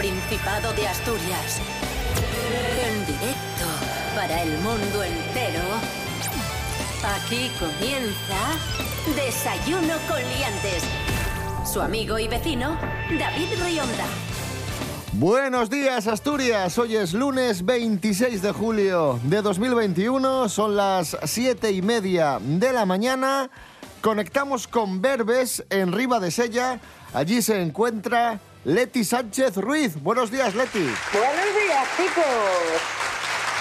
Principado de Asturias. En directo para el mundo entero. Aquí comienza Desayuno con Liantes. Su amigo y vecino, David Rionda. Buenos días Asturias, hoy es lunes 26 de julio de 2021, son las 7 y media de la mañana, conectamos con Verbes en Riva de Sella, allí se encuentra Leti Sánchez Ruiz. Buenos días Leti. Buenos días chicos.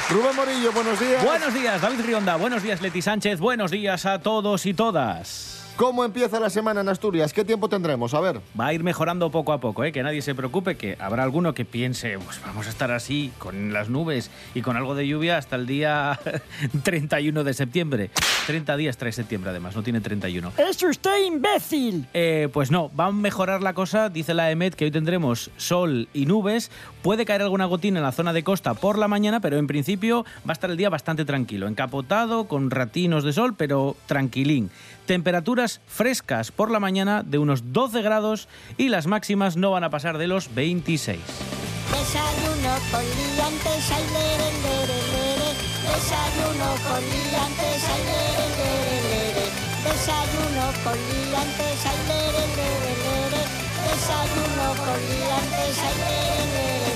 Rubén Morillo, buenos días. Buenos días, David Rionda. Buenos días, Leti Sánchez. Buenos días a todos y todas. ¿Cómo empieza la semana en Asturias? ¿Qué tiempo tendremos? A ver. Va a ir mejorando poco a poco, ¿eh? que nadie se preocupe, que habrá alguno que piense, pues vamos a estar así, con las nubes y con algo de lluvia hasta el día 31 de septiembre. 30 días trae septiembre, además, no tiene 31. ¡Es usted imbécil! Eh, pues no, va a mejorar la cosa, dice la EMET, que hoy tendremos sol y nubes. Puede caer alguna gotina en la zona de costa por la mañana, pero en principio va a estar el día bastante tranquilo, encapotado, con ratinos de sol, pero tranquilín. Temperaturas frescas por la mañana de unos 12 grados y las máximas no van a pasar de los 26. Desayuno con liantes, ay, lere, lere, lere. Desayuno con liantes, ay, lere, lere, lere. Desayuno con liantes, ay, lere, lere, lere. Desayuno con liantes, ay, lere, lere, lere.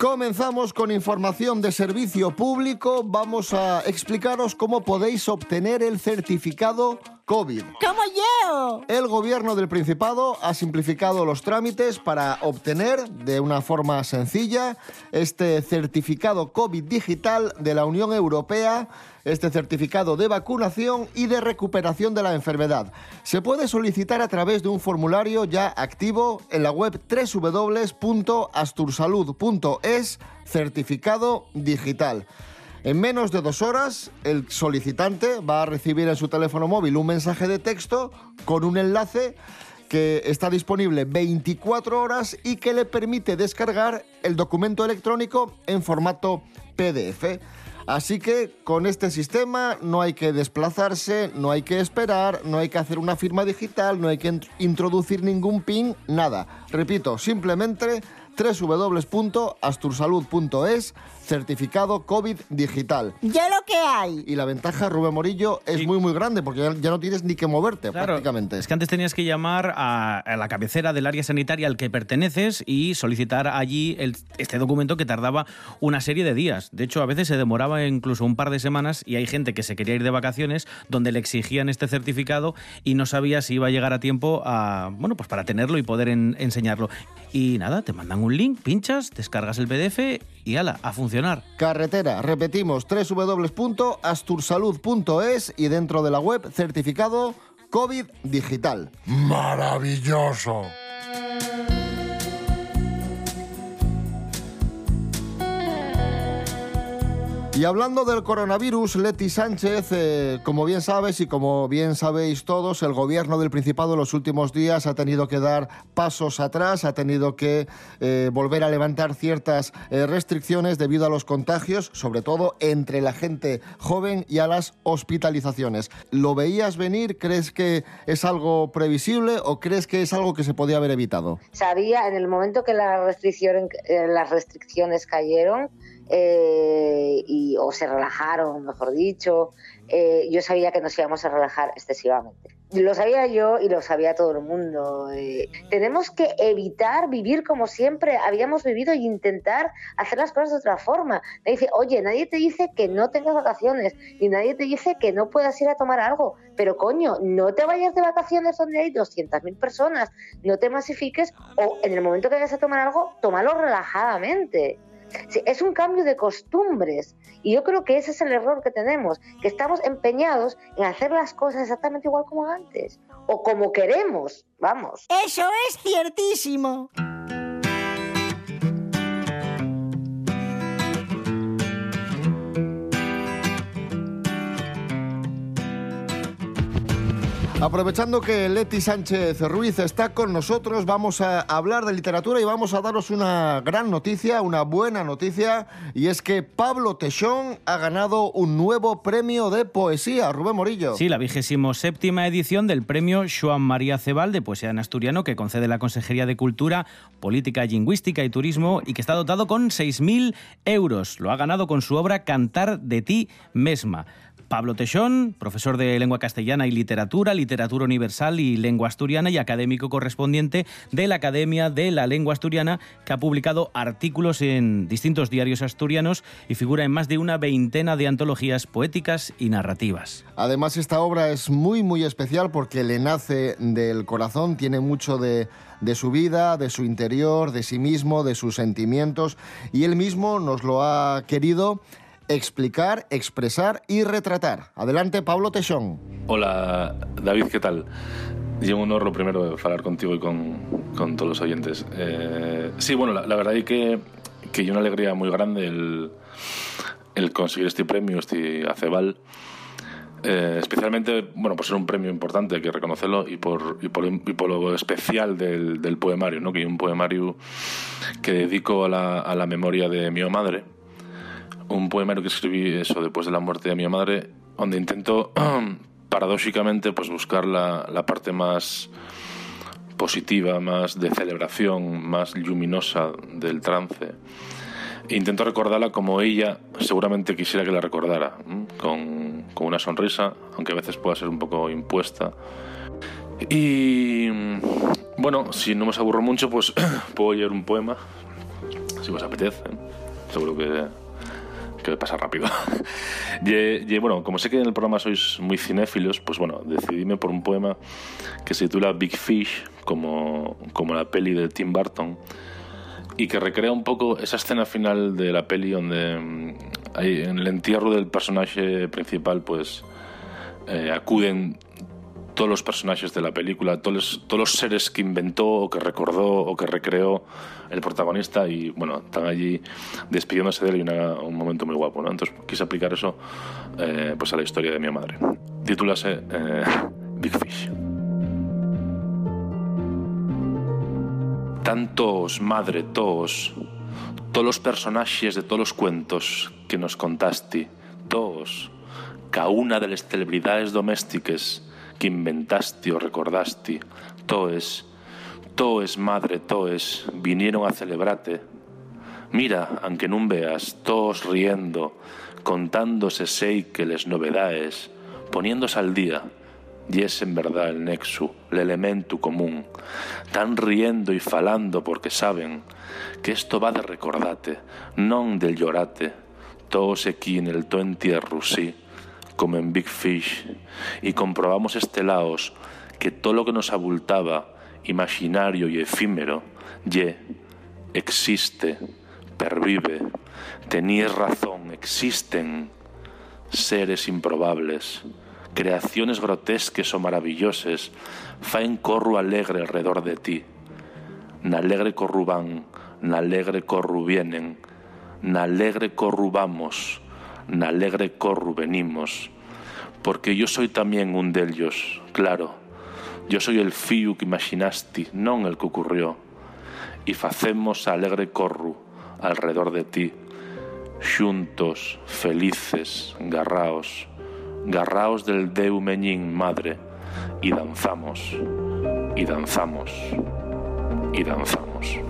Comenzamos con información de servicio público. Vamos a explicaros cómo podéis obtener el certificado COVID. ¡Como yo! El gobierno del Principado ha simplificado los trámites para obtener de una forma sencilla este certificado COVID digital de la Unión Europea, este certificado de vacunación y de recuperación de la enfermedad. Se puede solicitar a través de un formulario ya activo en la web www.astursalud.es certificado digital. En menos de dos horas, el solicitante va a recibir en su teléfono móvil un mensaje de texto con un enlace que está disponible 24 horas y que le permite descargar el documento electrónico en formato PDF. Así que con este sistema no hay que desplazarse, no hay que esperar, no hay que hacer una firma digital, no hay que introducir ningún PIN, nada. Repito, simplemente www.astursalud.es, certificado COVID digital. ¡Ya lo que hay! Y la ventaja, Rubén Morillo, es muy, muy grande porque ya, ya no tienes ni que moverte Claro, prácticamente. Es que antes tenías que llamar a, a la cabecera del área sanitaria al que perteneces y solicitar allí el- este documento que tardaba una serie de días. De hecho, a veces se demoraba incluso un par de semanas y hay gente que se quería ir de vacaciones donde le exigían este certificado y no sabía si iba a llegar a tiempo a, bueno, pues para tenerlo y poder en- enseñarlo. Y nada, te mandan un link, pinchas, descargas el PDF y ala, a funcionar. Carretera, repetimos, www.astursalud.es y dentro de la web, certificado COVID digital. Maravilloso. Y hablando del coronavirus, Leti Sánchez, eh, como bien sabes y como bien sabéis todos, el gobierno del Principado en los últimos días ha tenido que dar pasos atrás, ha tenido que eh, volver a levantar ciertas eh, restricciones debido a los contagios, sobre todo entre la gente joven y a las hospitalizaciones. ¿Lo veías venir? ¿Crees que es algo previsible o crees que es algo que se podía haber evitado? Sabía en el momento que las restricciones cayeron eh, y, o se relajaron, mejor dicho, eh, yo sabía que nos íbamos a relajar excesivamente. Lo sabía yo y lo sabía todo el mundo. eh. tenemos que evitar vivir como siempre habíamos vivido e intentar hacer las cosas de otra forma. Me dice, oye, nadie te dice que no tengas vacaciones, ni nadie te dice que no puedas ir a tomar algo, pero coño, no te vayas de vacaciones donde hay 200.000 personas, no te masifiques o en el momento que vayas a tomar algo, tómalo relajadamente. Es un cambio de costumbres y yo creo que ese es el error que tenemos, que estamos empeñados en hacer las cosas exactamente igual como antes o como queremos, vamos. ¡Eso es ciertísimo! Aprovechando que Leti Sánchez Ruiz está con nosotros, vamos a hablar de literatura y vamos a daros una gran noticia, una buena noticia, y es que Pablo Techón ha ganado un nuevo premio de poesía. Rubén Morillo. Sí, la vigésimo séptima edición del premio Joan María Cebal de Poesía en Asturiano que concede la Consejería de Cultura, Política Lingüística y Turismo y que está dotado con 6.000 euros. Lo ha ganado con su obra Cantar de ti mesma. Pablo Techón, profesor de lengua castellana y literatura, literatura universal y lengua asturiana y académico correspondiente de la Academia de la Lengua Asturiana, que ha publicado artículos en distintos diarios asturianos y figura en más de una veintena de antologías poéticas y narrativas. Además, esta obra es muy, muy especial porque le nace del corazón, tiene mucho de, de su vida, de su interior, de sí mismo, de sus sentimientos, y él mismo nos lo ha querido explicar, expresar y retratar. Adelante, Pablo Techón. Hola, David, ¿qué tal? Y un honor lo primero de hablar contigo y con, todos los oyentes. Eh, sí, bueno, la, verdad es que, que yo una alegría muy grande el, conseguir este premio, este Acebal. Eh, especialmente, bueno, por ser un premio importante, hay que reconocerlo, y por, y por, y por lo especial del, del poemario, ¿no? que hay un poemario que dedico a la, a la memoria de mi madre, un poemario que escribí eso después de la muerte de mi madre, donde intento paradójicamente pues buscar la, la parte más positiva, más de celebración, más luminosa del trance. E intento recordarla como ella seguramente quisiera que la recordara, con, con una sonrisa, aunque a veces pueda ser un poco impuesta. Y bueno, si no me aburro mucho, pues puedo leer un poema, si os apetece. Seguro que que pasa rápido. y, y, bueno, como sé que en el programa sois muy cinéfilos, pues bueno, decidíme por un poema que se titula Big Fish, como, como la peli de Tim Burton, y que recrea un poco esa escena final de la peli donde mm, en el entierro del personaje principal, pues eh, acuden todos los personajes de la película, todos los, todos los seres que inventó o que recordó o que recreó el protagonista y bueno, están allí despidiéndose de él y una, un momento muy guapo, ¿no? Entonces quise aplicar eso eh, pues a la historia de mi madre. Titúlase eh, Big Fish. Tantos, madre, todos, todos los personajes de todos los cuentos que nos contaste, todos, cada una de las celebridades domésticas que inventaste o recordaste, toes, toes, madre, toes, vinieron a celebrarte. Mira, aunque no veas, todos riendo, contándose sei que les novedades, poniéndose al día, y es en verdad el nexo, el elemento común, tan riendo y falando porque saben que esto va de recordate, non del llorate, todos aquí en el to entierro, sí, como en Big Fish, y comprobamos estelaos que todo lo que nos abultaba, imaginario y efímero, ye, existe, pervive, tenías razón, existen seres improbables, creaciones grotesques o maravilloses, faen corru alegre alrededor de ti. Na alegre corru van, na alegre corru vienen, na alegre corru venimos, porque yo soy también un de ellos, claro. Yo soy el fío que imaginaste, non el que ocurrió. Y facemos alegre corru alrededor de ti, xuntos, felices, garraos, garraos del Deu Meñín madre, y danzamos, y danzamos, y danzamos.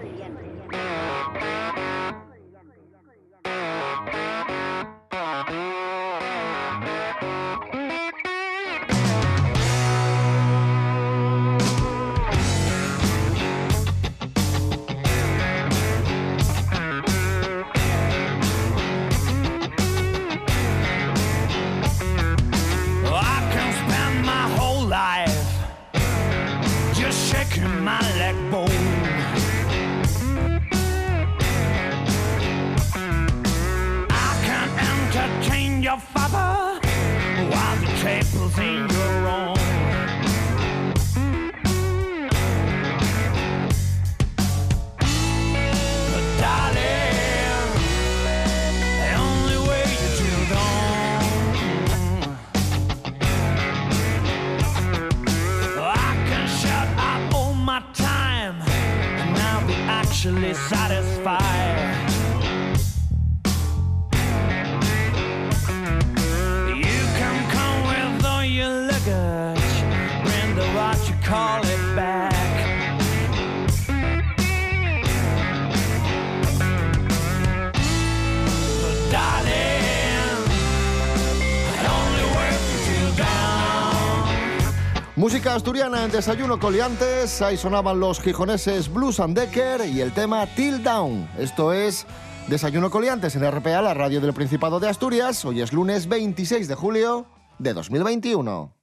Música asturiana en Desayuno Coliantes. Ahí sonaban los gijoneses Blues and Decker y el tema Till Down. Esto es Desayuno Coliantes en RPA, la radio del Principado de Asturias. Hoy es lunes 26 de julio de 2021.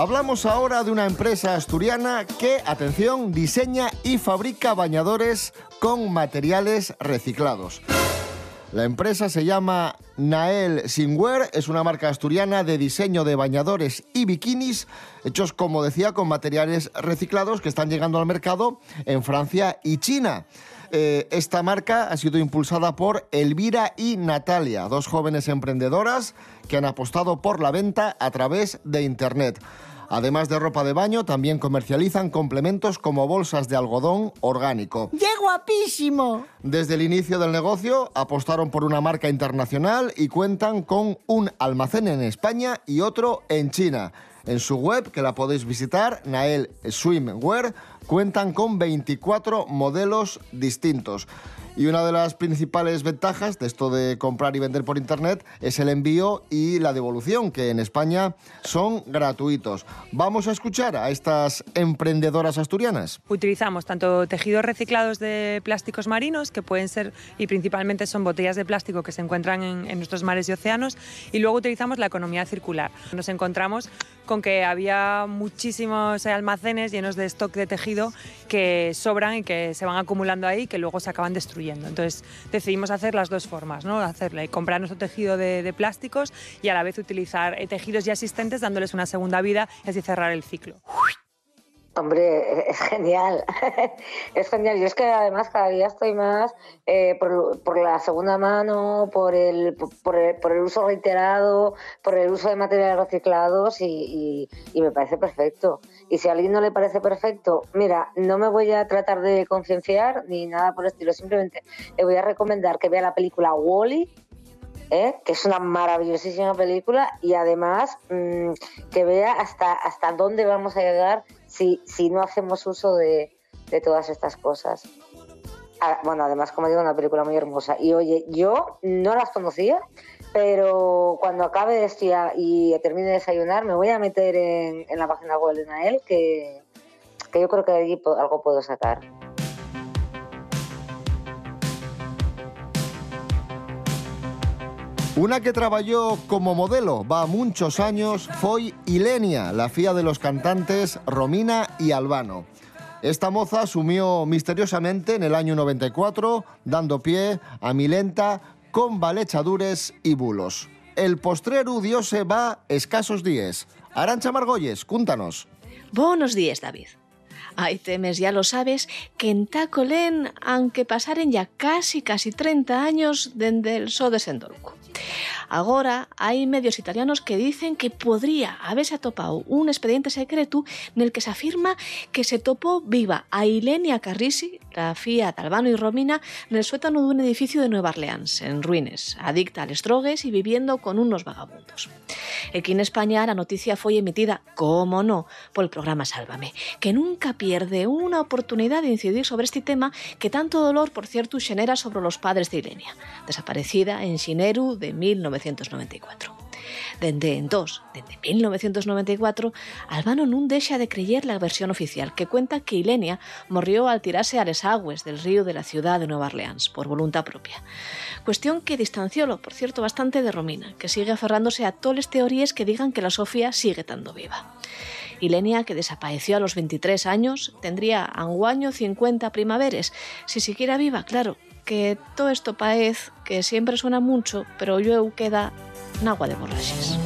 Hablamos ahora de una empresa asturiana que, atención, diseña y fabrica bañadores con materiales reciclados. La empresa se llama Nael Singwear, es una marca asturiana de diseño de bañadores y bikinis hechos, como decía, con materiales reciclados que están llegando al mercado en Francia y China. Eh, esta marca ha sido impulsada por Elvira y Natalia, dos jóvenes emprendedoras que han apostado por la venta a través de Internet. Además de ropa de baño, también comercializan complementos como bolsas de algodón orgánico. ¡Qué guapísimo! Desde el inicio del negocio apostaron por una marca internacional y cuentan con un almacén en España y otro en China. En su web, que la podéis visitar, Nael Swimwear, cuentan con 24 modelos distintos. Y una de las principales ventajas de esto de comprar y vender por internet es el envío y la devolución, que en España son gratuitos. Vamos a escuchar a estas emprendedoras asturianas. Utilizamos tanto tejidos reciclados de plásticos marinos, que pueden ser y principalmente son botellas de plástico que se encuentran en, nuestros mares y océanos, y luego utilizamos la economía circular. Nos encontramos con que había muchísimos almacenes llenos de stock de tejido que sobran y que se van acumulando ahí que luego se acaban destruyendo. Entonces decidimos hacer las dos formas, ¿no? Hacerle, comprar nuestro tejido de, plásticos y a la vez utilizar eh, tejidos ya existentes dándoles una segunda vida y así cerrar el ciclo. Hombre, es genial, es genial. Yo es que además cada día estoy más eh, por, por la segunda mano, por el, por, el, por el uso reiterado, por el uso de materiales reciclados y, me parece perfecto. Y si a alguien no le parece perfecto, mira, no me voy a tratar de concienciar ni nada por el estilo, simplemente le voy a recomendar que vea la película Wally. que es una maravillosísima película y además mm, que vea hasta, hasta dónde vamos a llegar si, si no hacemos uso de, de todas estas cosas. Ah, Bueno, además, como digo, una película muy hermosa. Y oye, yo no las conocía, pero cuando acabe esto y termine de desayunar, me voy a meter en, en la página web de Nael, que, que yo creo que de allí algo puedo sacar. Una que trabajó como modelo va muchos años fue Ilenia, la fía de los cantantes Romina y Albano. Esta moza asumió misteriosamente en el año 94, dando pie a Milenta con valechadures y bulos. El postrero diose va escasos días. Arancha Margolles, cúntanos. Buenos días, David. Ay, temes, ya lo sabes, que en Tacolén, aunque pasaren ya casi, casi 30 años dende el so desendolco. Agora hai medios italianos que dicen que podría haberse atopado un expediente secreto nel que se afirma que se topó viva a Ilenia Carrisi, la fía de Albano y Romina, nel suétano dun edificio de Nueva Orleans, en ruines, adicta a les drogues y viviendo con unos vagabundos. Aquí en España la noticia foi emitida, como no, pol programa Sálvame, que nunca pierde unha oportunidade de incidir sobre este tema que tanto dolor, por cierto, xenera sobre los padres de Ilenia, desaparecida en xineru de 1994. Dende entós, dende 1994, Albano non deixa de creyer la versión oficial que cuenta que Ilenia morrió al tirarse a les aguas del río de la ciudad de Nueva Orleans por voluntad propia. Cuestión que distanciólo, por cierto, bastante de Romina, que sigue aferrándose a toles teorías que digan que la Sofía sigue estando viva. Ilenia, que desapareció a los 23 años, tendría anguaño 50 primaveres, si siquiera viva, claro, que todo esto paez que siempre suena mucho, pero yo queda en agua de borraches.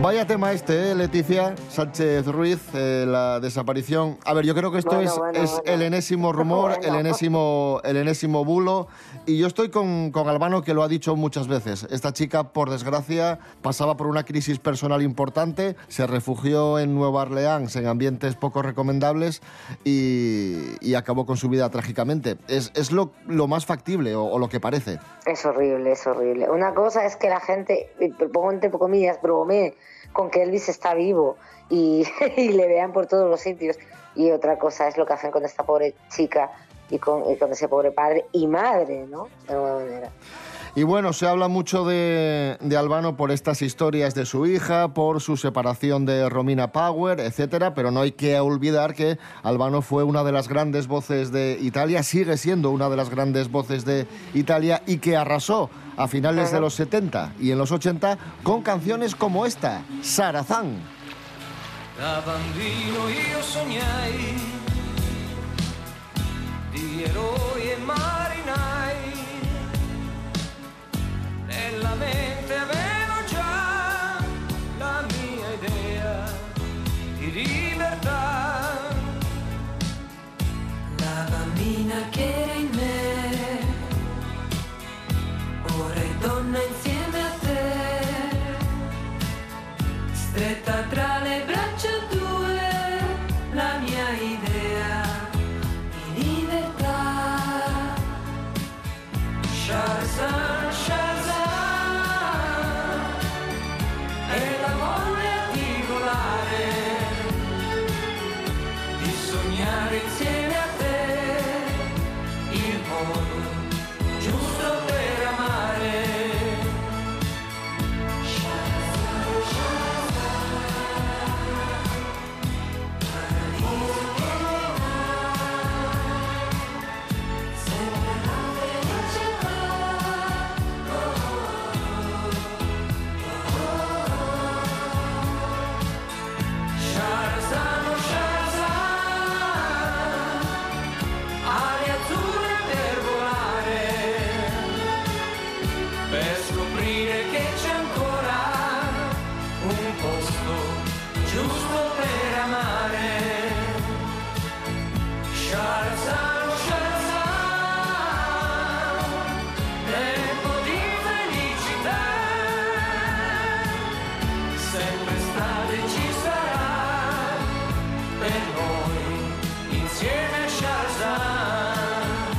Vaya tema este, ¿eh, Leticia Sánchez Ruiz, eh, la desaparición. A ver, yo creo que esto Bueno, es, bueno, es bueno. el enésimo rumor, el, enésimo, el enésimo bulo. Y yo estoy con, con Albano, que lo ha dicho muchas veces. Esta chica, por desgracia, pasaba por una crisis personal importante, se refugió en Nueva Orleans, en ambientes poco recomendables, y, y acabó con su vida trágicamente. Es, es lo, lo más factible, o- o lo que parece. Es horrible, es horrible. Una cosa es que la gente, pongo entre comillas, bromee con que Elvis está vivo y, le vean por todos los sitios. Y otra cosa es lo que hacen con esta pobre chica y con, y con ese pobre padre y madre, ¿no? De alguna manera. Y bueno, se habla mucho de, de Albano por estas historias de su hija, por su separación de Romina Power, etcétera, pero no hay que olvidar que Albano fue una de las grandes voces de Italia, sigue siendo una de las grandes voces de Italia y que arrasó a finales de los 70 y en los 80 con canciones como esta, Sarazán. Da bambino io sognai di eroi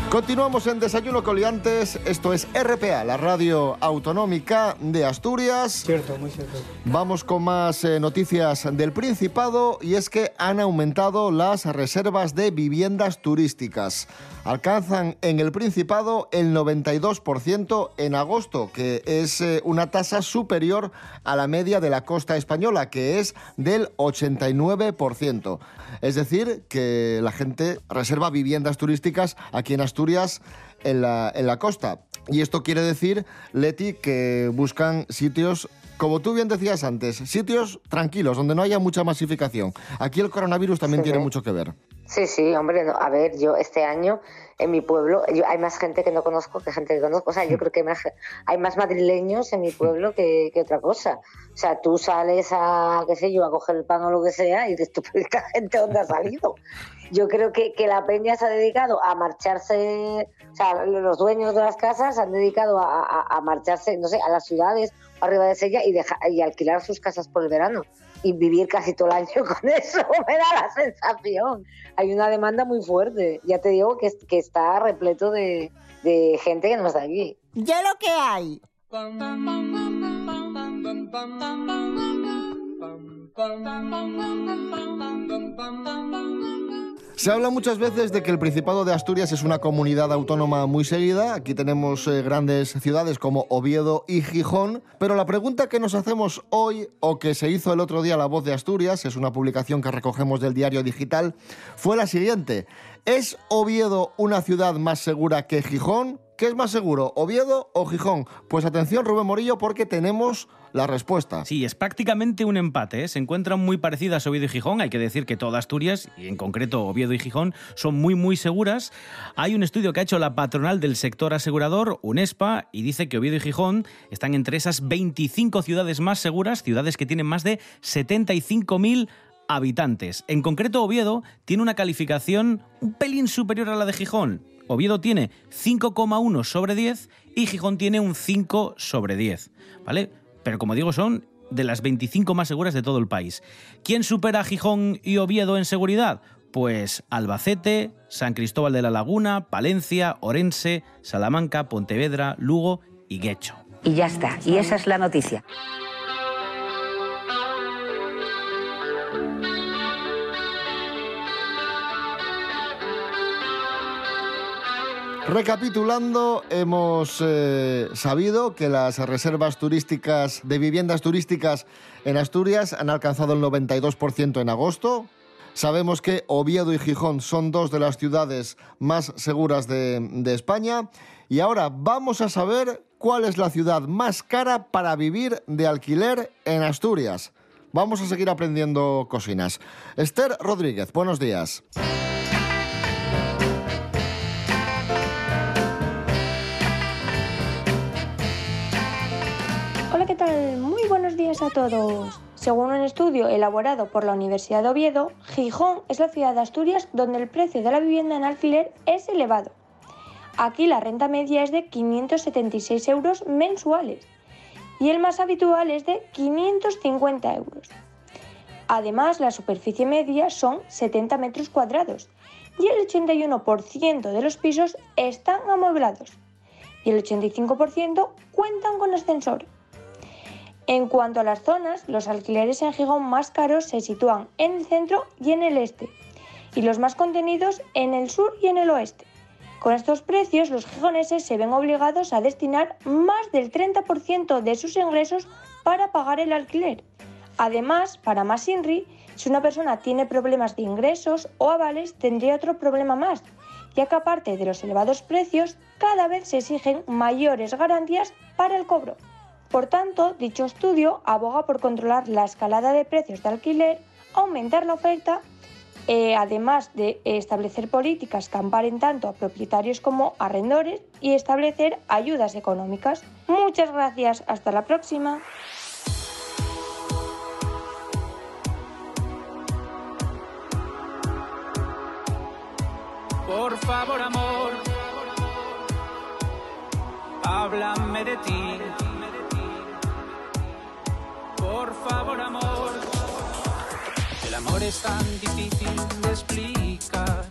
Continuamos en Desayuno Coliantes, esto es RPA, la radio autonómica de Asturias. Cierto, muy cierto. Vamos con más eh, noticias del Principado y es que han aumentado las reservas de viviendas turísticas. Alcanzan en el Principado el 92% en agosto, que es eh, una tasa superior a la media de la costa española, que es del 89%. Es decir, que la gente reserva viviendas turísticas aquí en Asturias en la, en la costa. Y esto quiere decir, Leti, que buscan sitios, como tú bien decías antes, sitios tranquilos, donde no haya mucha masificación. Aquí el coronavirus también Sí, tiene mucho que ver. Sí, sí, hombre, no, a ver, yo este año en mi pueblo yo- hay más gente que no conozco que gente que conozco. O sea, yo creo que hay más, hay más madrileños en mi pueblo que, que otra cosa. O sea, tú sales a, qué sé yo, a coger el pan o lo que sea y dices, tú, esta gente dónde ha salido. Yo creo que, que la peña se ha dedicado a marcharse, o sea, los dueños de las casas se han dedicado a, a- a marcharse, no sé, a las ciudades arriba de Sella y, deja- y alquilar sus casas por el verano y vivir casi todo el año con eso, me da la sensación. Hay una demanda muy fuerte. Ya te digo que, que está repleto de, de gente que no está aquí. Ya lo que hay. Se habla muchas veces de que el Principado de Asturias es una comunidad autónoma muy seguida. Aquí tenemos eh, grandes ciudades como Oviedo y Gijón. Pero la pregunta que nos hacemos hoy, o que se hizo el otro día La Voz de Asturias, es una publicación que recogemos del diario digital, fue la siguiente. ¿Es Oviedo una ciudad más segura que Gijón? ¿Qué es más seguro, Oviedo o Gijón? Pues atención, Rubén Morillo, porque tenemos la respuesta. Sí, es prácticamente un empate. ¿eh? Se encuentran muy parecidas Oviedo y Gijón. Hay que decir que toda Asturias, y en concreto Oviedo y Gijón, son muy, muy seguras. Hay un estudio que ha hecho la patronal del sector asegurador, UNESPA, y dice que Oviedo y Gijón están entre esas 25 ciudades más seguras, ciudades que tienen más de 75.000 habitantes. En concreto, Oviedo tiene una calificación un pelín superior a la de Gijón. Oviedo tiene 5,1 sobre 10 y Gijón tiene un 5 sobre 10. ¿Vale? Pero como digo, son de las 25 más seguras de todo el país. ¿Quién supera Gijón y Oviedo en seguridad? Pues Albacete, San Cristóbal de la Laguna, Palencia, Orense, Salamanca, Pontevedra, Lugo y Guecho. Y ya está, y esa es la noticia. Recapitulando, hemos eh, sabido que las reservas turísticas de viviendas turísticas en Asturias han alcanzado el 92% en agosto. Sabemos que Oviedo y Gijón son dos de las ciudades más seguras de, de España. Y ahora vamos a saber cuál es la ciudad más cara para vivir de alquiler en Asturias. Vamos a seguir aprendiendo cocinas. Esther Rodríguez, buenos días. ¿Qué tal? Muy buenos días a todos. Según un estudio elaborado por la Universidad de Oviedo, Gijón es la ciudad de Asturias donde el precio de la vivienda en alquiler es elevado. Aquí la renta media es de 576 euros mensuales y el más habitual es de 550 euros. Además, la superficie media son 70 metros cuadrados y el 81% de los pisos están amueblados y el 85% cuentan con ascensor. En cuanto a las zonas, los alquileres en Gijón más caros se sitúan en el centro y en el este, y los más contenidos en el sur y en el oeste. Con estos precios, los gijoneses se ven obligados a destinar más del 30% de sus ingresos para pagar el alquiler. Además, para más INRI, si una persona tiene problemas de ingresos o avales, tendría otro problema más, ya que aparte de los elevados precios, cada vez se exigen mayores garantías para el cobro. Por tanto, dicho estudio aboga por controlar la escalada de precios de alquiler, aumentar la oferta, eh, además de establecer políticas que amparen tanto a propietarios como a arrendores y establecer ayudas económicas. Muchas gracias, hasta la próxima. Por favor, amor, háblame de ti. Por favor, amor, el amor es tan difícil de explicar.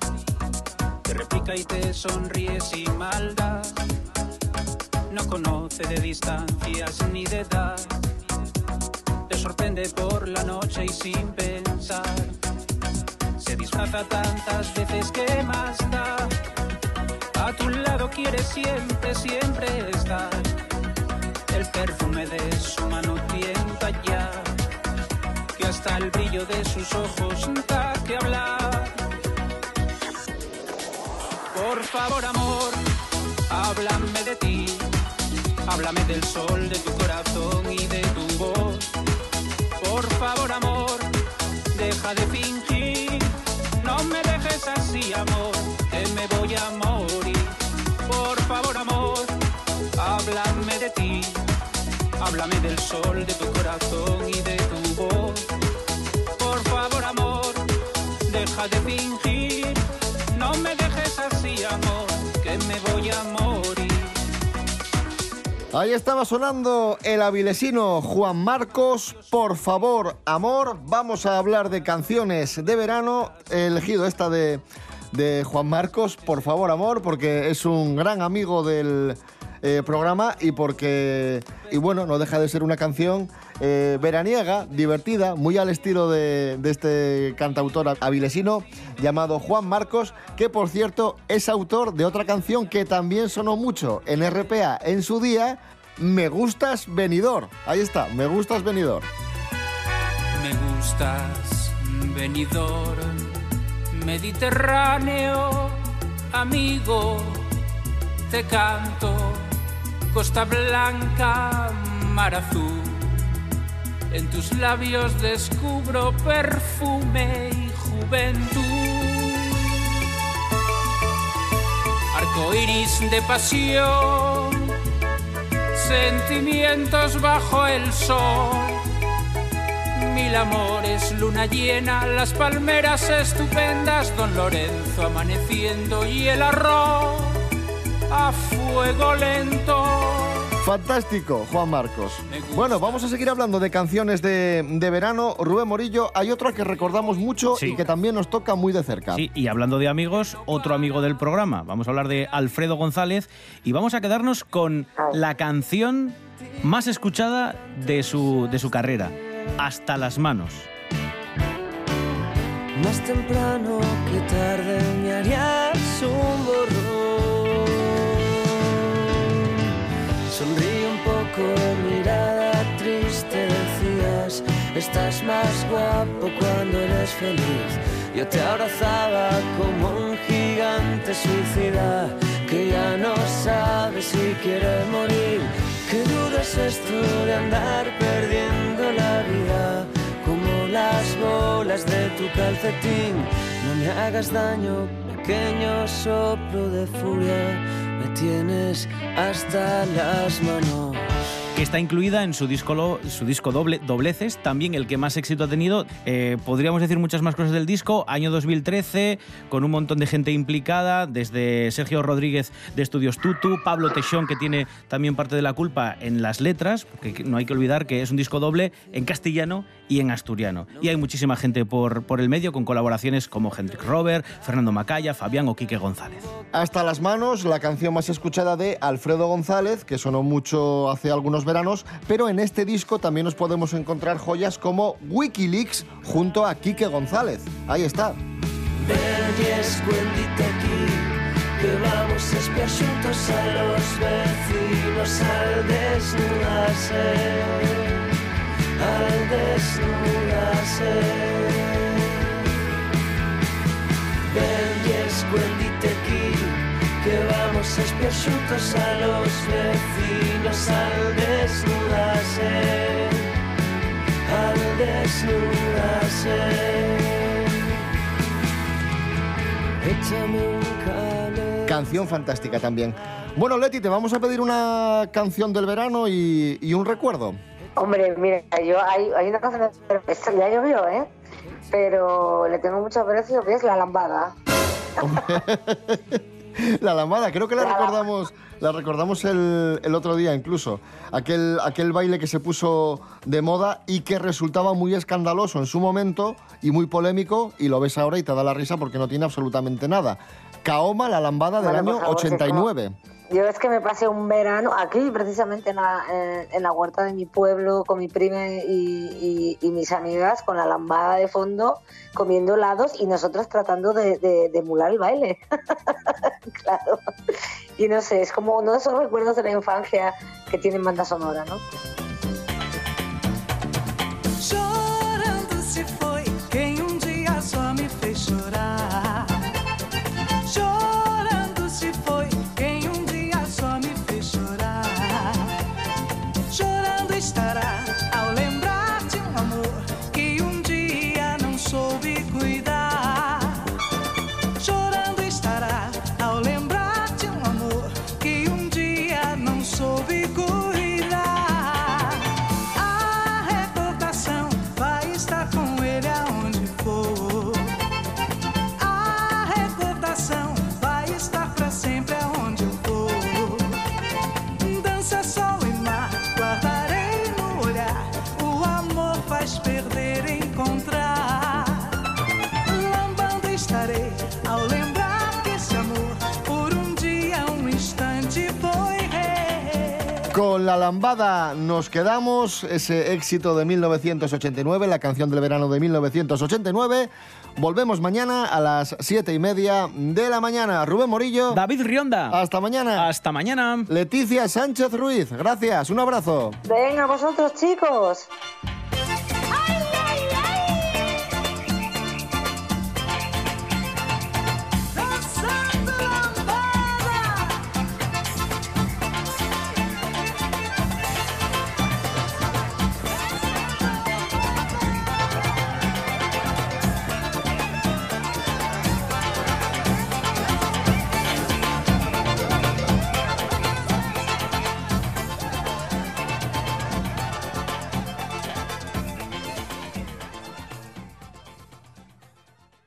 Te replica y te sonríe sin maldad. No conoce de distancias ni de edad. Te sorprende por la noche y sin pensar se disfraza tantas veces que más da. A tu lado quiere siempre, siempre estar. Perfume de su mano tienta ya, que hasta el brillo de sus ojos da que hablar. Por favor, amor, háblame de ti. Háblame del sol, de tu corazón y de tu voz. Por favor, amor, deja de fingir. De tu corazón y de tu voz. Por favor, amor, deja de fingir. No me dejes así, amor, que me voy a morir. Ahí estaba sonando el avilesino Juan Marcos. Por favor, amor, vamos a hablar de canciones de verano. He elegido esta de, de Juan Marcos, por favor, amor, porque es un gran amigo del eh, programa y porque, y bueno, no deja de ser una canción eh, veraniega, divertida, muy al estilo de, este cantautor avilesino llamado Juan Marcos, que por cierto es autor de otra canción que también sonó mucho en RPA en su día, Me gustas venidor. Ahí está, Me gustas venidor. Me gustas, venidor, mediterráneo, amigo, te canto, Costa Blanca, mar azul, En tus labios descubro perfume y juventud. Arco iris de pasión, sentimientos bajo el sol. Mil amores, luna llena, las palmeras estupendas, Don Lorenzo amaneciendo y el arroz a fuego lento. Fantástico, Juan Marcos. Bueno, vamos a seguir hablando de canciones de, de verano. Rubén Morillo, hay otra que recordamos mucho Sí. y que también nos toca muy de cerca. Sí, y hablando de amigos, otro amigo del programa. Vamos a hablar de Alfredo González y vamos a quedarnos con la canción más escuchada de su, de su carrera, Hasta las manos. Más temprano que tarde me harías un Sonríe un poco, mirada triste, decías, estás más guapo cuando eres feliz. Yo te abrazaba como un gigante suicida que ya no sabe si quiere morir. Qué duro es esto de andar perdiendo la vida como las bolas de tu calcetín. No me hagas daño, pequeño soplo de furia, me tienes hasta las manos. que está incluida en su disco, su disco doble, Dobleces, también el que más éxito ha tenido. Eh, podríamos decir muchas más cosas del disco. Año 2013, con un montón de gente implicada, desde Sergio Rodríguez de Estudios Tutu, Pablo Teixón, que tiene también parte de la culpa en las letras, porque no hay que olvidar que es un disco doble en castellano y en asturiano. Y hay muchísima gente por, por el medio, con colaboraciones como Hendrik Robert, Fernando Macaya, Fabián o Quique González. Hasta las manos, la canción más escuchada de Alfredo González, que sonó mucho hace algunos veranos, pero en este disco también nos podemos encontrar joyas como Wikileaks junto a Quique González. Ahí está. Velles, cuéntite aquí que vamos a espiar juntos a los vecinos al desnudarse, al desnudarse. Velles, cuéntite aquí que vamos a espiar a los vecinos al desnudarse, al desnudarse. Canción fantástica también. Bueno, Leti, te vamos a pedir una canción del verano y, y un recuerdo. Hombre, mira, yo hay, hay una canción, esto ya llovió, ¿eh? Pero le tengo mucho aprecio que es La Lambada. La lambada, creo que la recordamos, la recordamos el, el otro día incluso. Aquel, aquel baile que se puso de moda y que resultaba muy escandaloso en su momento y muy polémico, y lo ves ahora y te da la risa porque no tiene absolutamente nada. Kaoma, la lambada del Bueno, año favor, sí, 89. Yo es que me pasé un verano aquí, precisamente en la, en- la huerta de mi pueblo, con mi prima y, mis amigas, con la lambada de fondo, comiendo helados y nosotros tratando de, de- de emular el baile. claro. Y no sé, es como uno de esos recuerdos de la infancia que tienen banda sonora, ¿no? Con la lambada nos quedamos, ese éxito de 1989, la canción del verano de 1989. Volvemos mañana a las siete y media de la mañana. Rubén Morillo. David Rionda. Hasta mañana. Hasta mañana. Leticia Sánchez Ruiz. Gracias. Un abrazo. Venga, vosotros, chicos.